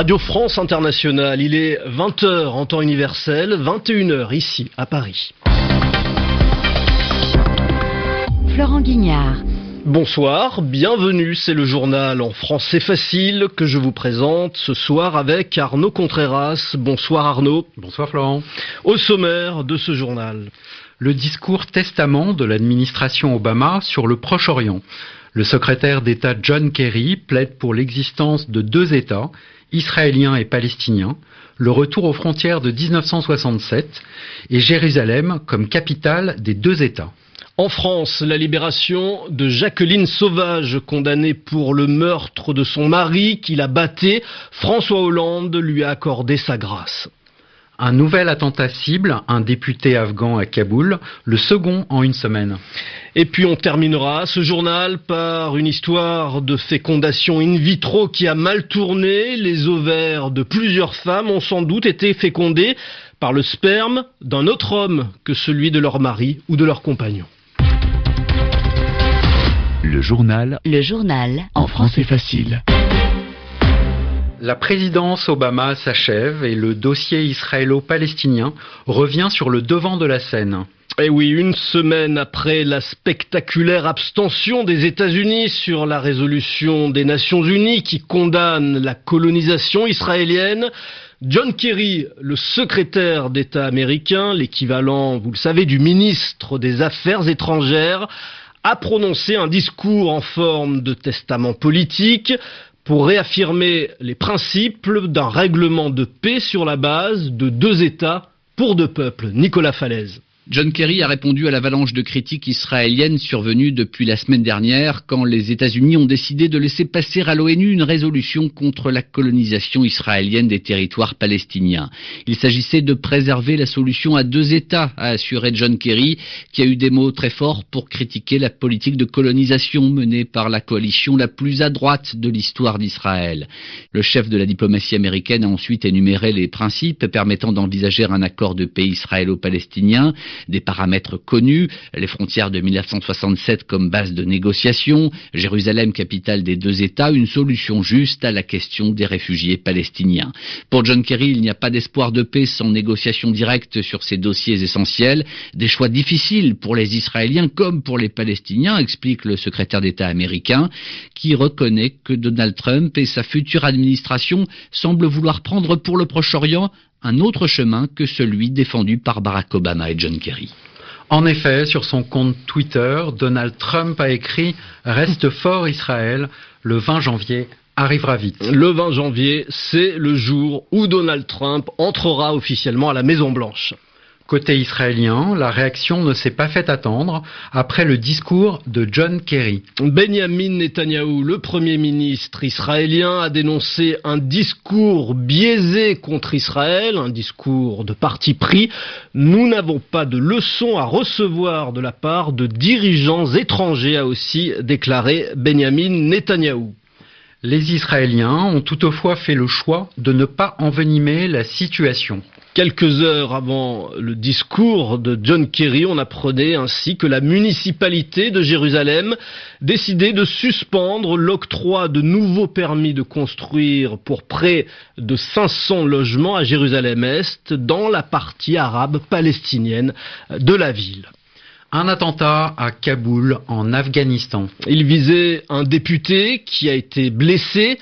Radio France Internationale, il est 20h en temps universel, 21h ici à Paris. Florent Guignard. Bonsoir, bienvenue, c'est le journal en français facile que je vous présente ce soir avec Arnaud Contreras. Bonsoir Arnaud. Bonsoir Florent. Au sommaire de ce journal. Le discours testament de l'administration Obama sur le Proche-Orient. Le secrétaire d'État John Kerry plaide pour l'existence de deux États, israélien et palestinien, le retour aux frontières de 1967 et Jérusalem comme capitale des deux États. En France, la libération de Jacqueline Sauvage, condamnée pour le meurtre de son mari qui la batté, François Hollande lui a accordé sa grâce. Un nouvel attentat cible, un député afghan à Kaboul, le second en une semaine. Et puis on terminera ce journal par une histoire de fécondation in vitro qui a mal tourné. Les ovaires de plusieurs femmes ont sans doute été fécondés par le sperme d'un autre homme que celui de leur mari ou de leur compagnon. Le journal. Le journal. En français facile. La présidence Obama s'achève et le dossier israélo-palestinien revient sur le devant de la scène. Eh oui, une semaine après la spectaculaire abstention des États-Unis sur la résolution des Nations Unies qui condamne la colonisation israélienne, John Kerry, le secrétaire d'État américain, l'équivalent, vous le savez, du ministre des Affaires étrangères, a prononcé un discours en forme de testament politique pour réaffirmer les principes d'un règlement de paix sur la base de deux États pour deux peuples. Nicolas Falaise. John Kerry a répondu à l'avalanche de critiques israéliennes survenue depuis la semaine dernière quand les États-Unis ont décidé de laisser passer à l'ONU une résolution contre la colonisation israélienne des territoires palestiniens. Il s'agissait de préserver la solution à deux États, a assuré John Kerry, qui a eu des mots très forts pour critiquer la politique de colonisation menée par la coalition la plus à droite de l'histoire d'Israël. Le chef de la diplomatie américaine a ensuite énuméré les principes permettant d'envisager un accord de paix israélo-palestinien des paramètres connus, les frontières de 1967 comme base de négociation, Jérusalem capitale des deux États, une solution juste à la question des réfugiés palestiniens. Pour John Kerry, il n'y a pas d'espoir de paix sans négociation directe sur ces dossiers essentiels, des choix difficiles pour les Israéliens comme pour les Palestiniens, explique le secrétaire d'État américain, qui reconnaît que Donald Trump et sa future administration semblent vouloir prendre pour le Proche-Orient un autre chemin que celui défendu par Barack Obama et John Kerry. En effet, sur son compte Twitter, Donald Trump a écrit Reste fort Israël, le 20 janvier arrivera vite. Le 20 janvier, c'est le jour où Donald Trump entrera officiellement à la Maison Blanche. Côté israélien, la réaction ne s'est pas fait attendre après le discours de John Kerry. Benjamin Netanyahou, le Premier ministre israélien, a dénoncé un discours biaisé contre Israël, un discours de parti pris. Nous n'avons pas de leçons à recevoir de la part de dirigeants étrangers, a aussi déclaré Benjamin Netanyahou. Les Israéliens ont toutefois fait le choix de ne pas envenimer la situation. Quelques heures avant le discours de John Kerry, on apprenait ainsi que la municipalité de Jérusalem décidait de suspendre l'octroi de nouveaux permis de construire pour près de 500 logements à Jérusalem-Est dans la partie arabe palestinienne de la ville. Un attentat à Kaboul, en Afghanistan. Il visait un député qui a été blessé.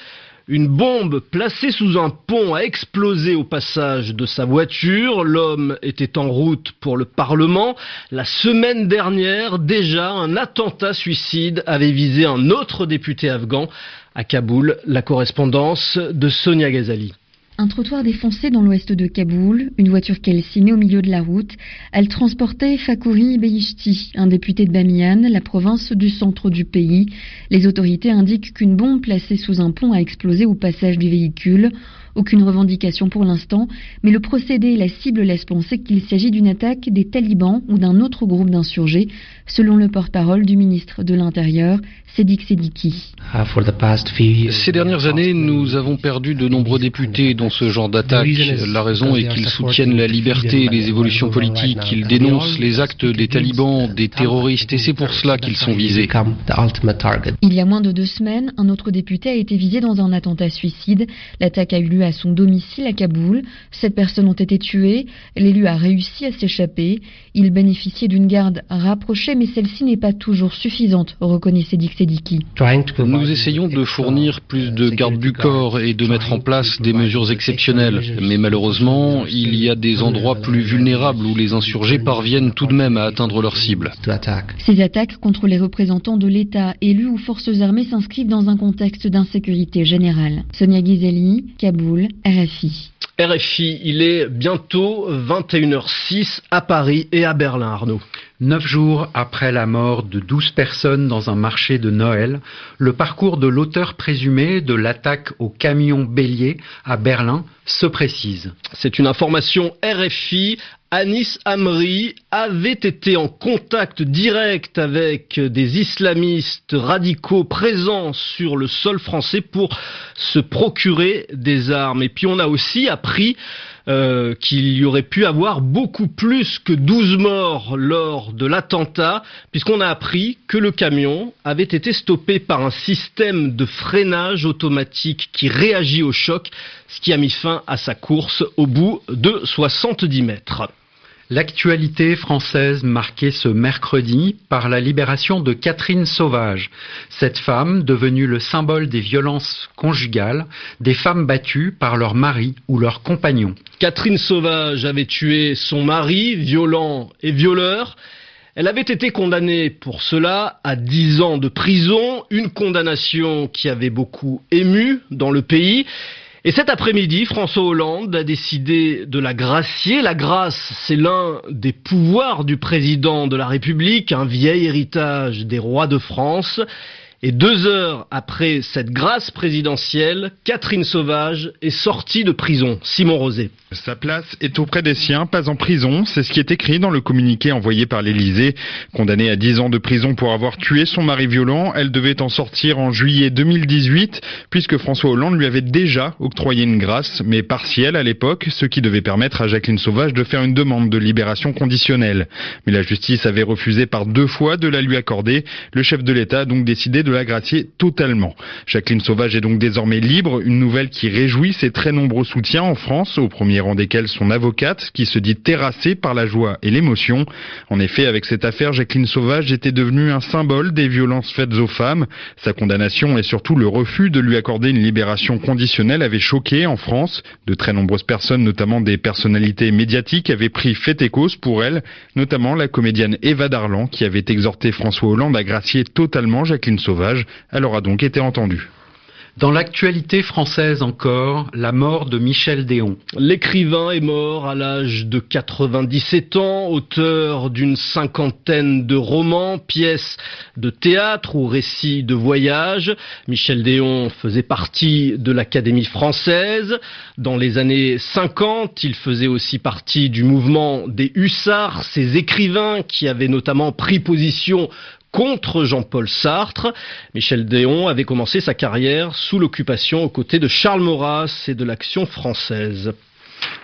Une bombe placée sous un pont a explosé au passage de sa voiture. L'homme était en route pour le Parlement. La semaine dernière, déjà, un attentat suicide avait visé un autre député afghan à Kaboul. La correspondance de Sonia Ghazali. Un trottoir défoncé dans l'ouest de Kaboul, une voiture calcinée au milieu de la route. Elle transportait Fakouri Beishti, un député de Bamiyan, la province du centre du pays. Les autorités indiquent qu'une bombe placée sous un pont a explosé au passage du véhicule. Aucune revendication pour l'instant, mais le procédé et la cible laissent penser qu'il s'agit d'une attaque des talibans ou d'un autre groupe d'insurgés, selon le porte-parole du ministre de l'Intérieur, Sédik Sédiki. Ces dernières années, nous avons perdu de nombreux députés dans ce genre d'attaque. La raison est qu'ils soutiennent la liberté et les évolutions politiques. Ils dénoncent les actes des talibans, des terroristes, et c'est pour cela qu'ils sont visés. Il y a moins de deux semaines, un autre député a été visé dans un attentat suicide. L'attaque a eu lieu à son domicile à Kaboul. Sept personnes ont été tuées. L'élu a réussi à s'échapper. Il bénéficiait d'une garde rapprochée, mais celle-ci n'est pas toujours suffisante, reconnaît Sedik Sediki. Nous essayons de fournir plus de gardes du corps et de mettre en place des mesures exceptionnelles. Mais malheureusement, il y a des endroits plus vulnérables où les insurgés parviennent tout de même à atteindre leur cible. Ces attaques contre les représentants de l'État, élus ou forces armées s'inscrivent dans un contexte d'insécurité générale. Sonia Ghizeli, Kaboul, RFI. RFI, il est bientôt 21h06 à Paris et à Berlin, Arnaud. Neuf jours après la mort de douze personnes dans un marché de Noël, le parcours de l'auteur présumé de l'attaque au camion bélier à Berlin se précise. C'est une information RFI. Anis Amri avait été en contact direct avec des islamistes radicaux présents sur le sol français pour se procurer des armes. Et puis on a aussi appris euh, qu'il y aurait pu avoir beaucoup plus que 12 morts lors de l'attentat, puisqu'on a appris que le camion avait été stoppé par un système de freinage automatique qui réagit au choc, ce qui a mis fin à sa course au bout de 70 mètres. L'actualité française marquée ce mercredi par la libération de Catherine Sauvage, cette femme devenue le symbole des violences conjugales, des femmes battues par leur mari ou leur compagnon. Catherine Sauvage avait tué son mari, violent et violeur. Elle avait été condamnée pour cela à 10 ans de prison, une condamnation qui avait beaucoup ému dans le pays. Et cet après-midi, François Hollande a décidé de la gracier. La grâce, c'est l'un des pouvoirs du président de la République, un vieil héritage des rois de France. Et deux heures après cette grâce présidentielle, Catherine Sauvage est sortie de prison. Simon Rosé. Sa place est auprès des siens, pas en prison. C'est ce qui est écrit dans le communiqué envoyé par l'Élysée. Condamnée à 10 ans de prison pour avoir tué son mari violent, elle devait en sortir en juillet 2018, puisque François Hollande lui avait déjà octroyé une grâce, mais partielle à l'époque, ce qui devait permettre à Jacqueline Sauvage de faire une demande de libération conditionnelle. Mais la justice avait refusé par deux fois de la lui accorder. Le chef de l'État a donc décidé de la gracier totalement. Jacqueline Sauvage est donc désormais libre, une nouvelle qui réjouit ses très nombreux soutiens en France, au premier rang desquels son avocate, qui se dit terrassée par la joie et l'émotion. En effet, avec cette affaire, Jacqueline Sauvage était devenue un symbole des violences faites aux femmes. Sa condamnation et surtout le refus de lui accorder une libération conditionnelle avait choqué en France. De très nombreuses personnes, notamment des personnalités médiatiques, avaient pris fait et cause pour elle, notamment la comédienne Eva Darlan, qui avait exhorté François Hollande à gracier totalement Jacqueline Sauvage. Elle aura donc été entendue. Dans l'actualité française encore, la mort de Michel Déon. L'écrivain est mort à l'âge de 97 ans, auteur d'une cinquantaine de romans, pièces de théâtre ou récits de voyage. Michel Déon faisait partie de l'Académie française. Dans les années 50, il faisait aussi partie du mouvement des hussards, ces écrivains qui avaient notamment pris position contre Jean-Paul Sartre. Michel Déon avait commencé sa carrière sous l'occupation aux côtés de Charles Maurras et de l'Action française.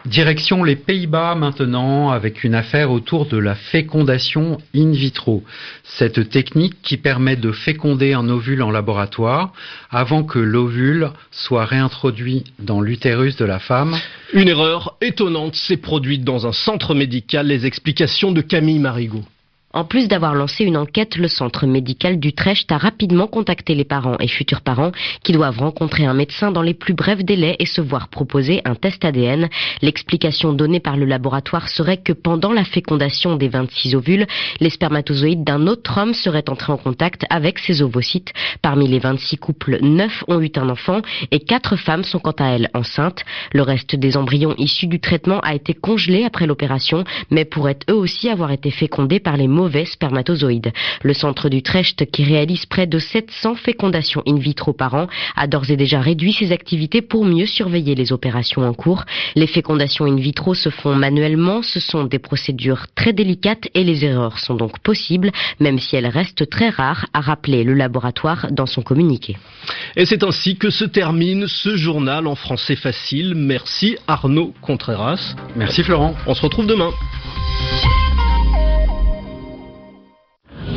Direction les Pays-Bas maintenant avec une affaire autour de la fécondation in vitro. Cette technique qui permet de féconder un ovule en laboratoire avant que l'ovule soit réintroduit dans l'utérus de la femme. Une erreur étonnante s'est produite dans un centre médical. Les explications de Camille Marigot. En plus d'avoir lancé une enquête, le centre médical d'Utrecht a rapidement contacté les parents et futurs parents qui doivent rencontrer un médecin dans les plus brefs délais et se voir proposer un test ADN. L'explication donnée par le laboratoire serait que pendant la fécondation des 26 ovules, les spermatozoïdes d'un autre homme seraient entrés en contact avec ces ovocytes. Parmi les 26 couples, 9 ont eu un enfant et 4 femmes sont quant à elles enceintes. Le reste des embryons issus du traitement a été congelé après l'opération, mais pourraient eux aussi avoir été fécondés par les mauvais spermatozoïdes. Le centre d'Utrecht, qui réalise près de 700 fécondations in vitro par an, a d'ores et déjà réduit ses activités pour mieux surveiller les opérations en cours. Les fécondations in vitro se font manuellement, ce sont des procédures très délicates et les erreurs sont donc possibles, même si elles restent très rares, a rappelé le laboratoire dans son communiqué. Et c'est ainsi que se termine ce journal en français facile. Merci Arnaud Contreras. Merci Florent. On se retrouve demain.